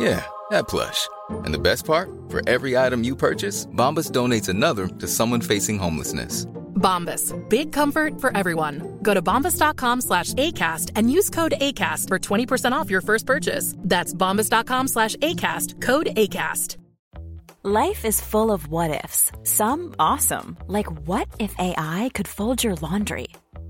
Yeah, that plush. And the best part? For every item you purchase, Bombas donates another to someone facing homelessness. Bombas. Big comfort for everyone. Go to bombas.com slash ACAST and use code ACAST for 20% off your first purchase. That's bombas.com slash ACAST. Code ACAST. Life is full of what ifs. Some awesome, like what if AI could fold your laundry?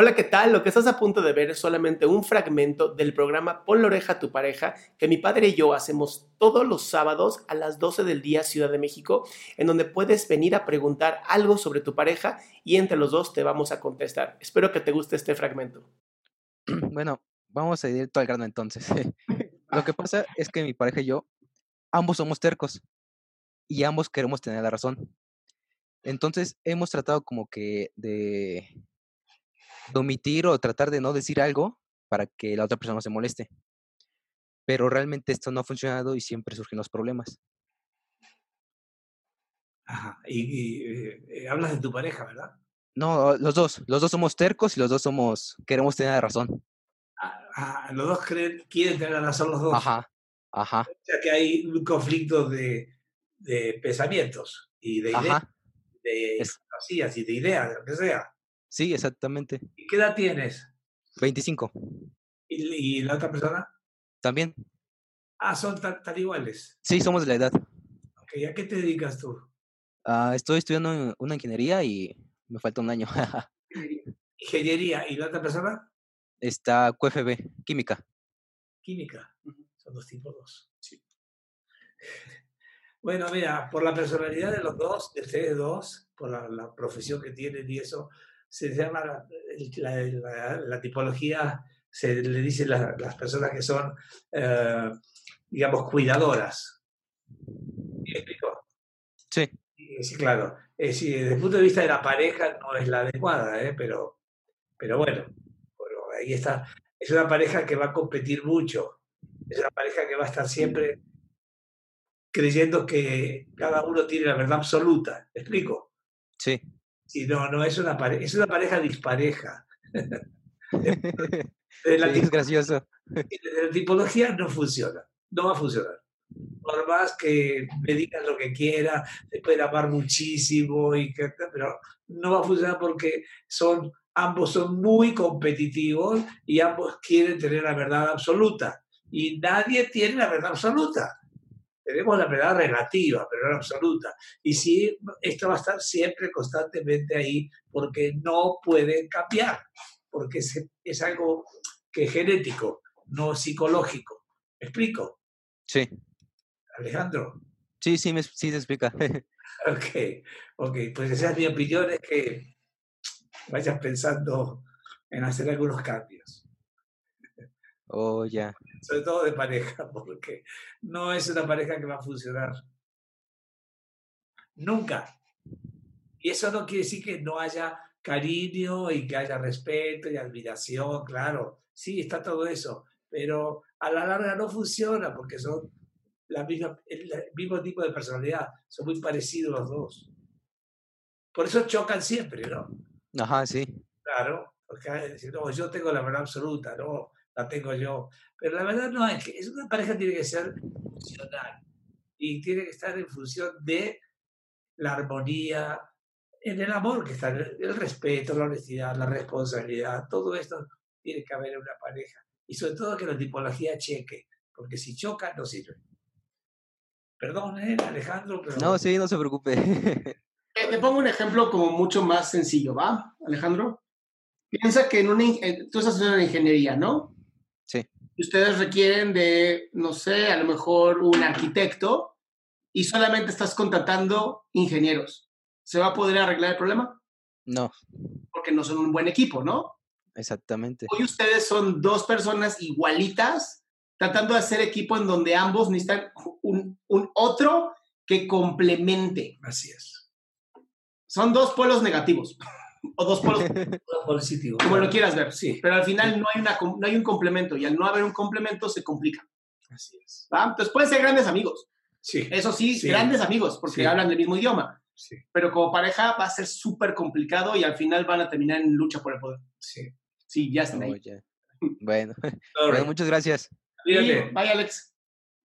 Hola, ¿qué tal? Lo que estás a punto de ver es solamente un fragmento del programa Pon la oreja a tu pareja que mi padre y yo hacemos todos los sábados a las 12 del día Ciudad de México, en donde puedes venir a preguntar algo sobre tu pareja y entre los dos te vamos a contestar. Espero que te guste este fragmento. Bueno, vamos a ir todo al grano entonces. Lo que pasa es que mi pareja y yo, ambos somos tercos y ambos queremos tener la razón. Entonces hemos tratado como que de de omitir o tratar de no decir algo para que la otra persona no se moleste. Pero realmente esto no ha funcionado y siempre surgen los problemas. Ajá. Y, y, eh, hablas de tu pareja, ¿verdad? No, los dos. Los dos somos tercos y los dos somos queremos tener la razón. Ah, ah, los dos creen, quieren tener la razón los dos. Ajá, ajá. O sea que hay un conflicto de, de pensamientos y de ideas, Ajá. de fantasías y de ideas, de lo que sea. Sí, exactamente. ¿Y qué edad tienes? 25. ¿Y, y la otra persona? También. Ah, son tan, tan iguales. Sí, somos de la edad. Ok, ¿A qué te dedicas tú? Ah, estoy estudiando una ingeniería y me falta un año. Ingeniería. ¿Y la otra persona? Está QFB, química. Química. Son dos tipos dos. Bueno, mira, por la personalidad de los dos, de ustedes dos, por la, la profesión que tienen y eso, se llama la, la- la- la tipología, se le dice la- las personas que son, eh, digamos, cuidadoras. ¿Me explico? Sí, Sí, claro. Es decir, desde el punto de vista de la pareja no es la adecuada, ¿eh? pero, pero bueno, bueno, ahí está. Es una pareja que va a competir mucho. Es una pareja que va a estar siempre creyendo que cada uno tiene la verdad absoluta. ¿Me explico? sí. Si no, no es una pareja, es una pareja dispareja. La, Sí, es gracioso. la tipología no funciona, no va a funcionar. Por más que me digan lo que quiera, te pueden amar muchísimo, y que, pero no va a funcionar porque son, ambos son muy competitivos y ambos quieren tener la verdad absoluta. Y nadie tiene la verdad absoluta. Tenemos la verdad relativa, pero no absoluta. Y sí, esto va a estar siempre constantemente ahí porque no pueden cambiar, porque es, es algo que es genético, no psicológico. ¿Me explico, Sí, Alejandro? sí, sí, me, sí se explica. Ok, ok, pues esa es mi opinión, es que vayas pensando en hacer algunos cambios, Oh, ya. sobre todo de pareja, porque no es una pareja que va a funcionar nunca. Y eso no quiere decir que no haya cariño y que haya respeto y admiración, claro, sí, está todo eso, pero a la larga no funciona porque son la misma, el mismo tipo de personalidad, son muy parecidos los dos. Por eso chocan siempre, ¿no? Ajá, sí. Claro, porque decir, no, yo tengo la verdad absoluta, no, la tengo yo. Pero la verdad no es que es una pareja tiene que ser funcional y tiene que estar en función de la armonía, en el amor que está, el respeto, la honestidad, la responsabilidad, todo esto tiene que haber en una pareja. Y sobre todo que la tipología cheque, porque si chocan no sirve. Perdón, ¿eh, Alejandro, pero No, sí, no se preocupe. Eh, te pongo un ejemplo como mucho más sencillo, ¿va, Alejandro? Piensa que en una, eh, tú estás haciendo una ingeniería, ¿no? Ustedes requieren de, no sé, a lo mejor un arquitecto y solamente estás contratando ingenieros. ¿Se va a poder arreglar el problema? No, Porque no son un buen equipo, ¿no? exactamente. Hoy ustedes son dos personas igualitas tratando de hacer equipo en donde ambos necesitan un, un otro que complemente. Así es. Son dos polos negativos o dos polos, Todo positivo. como lo quieras ver. Sí, Pero al final no hay, una, no hay un complemento y al no haber un complemento se complica. así es. ¿va? Entonces pueden ser grandes amigos. Sí, Eso sí, Sí. grandes amigos porque Sí. hablan del mismo idioma. sí, Pero como pareja va a ser súper complicado y al final van a terminar en lucha por el poder. sí. Sí, ya están ahí. Bueno, bueno, muchas gracias. Sí, Bye, Alex.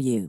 you.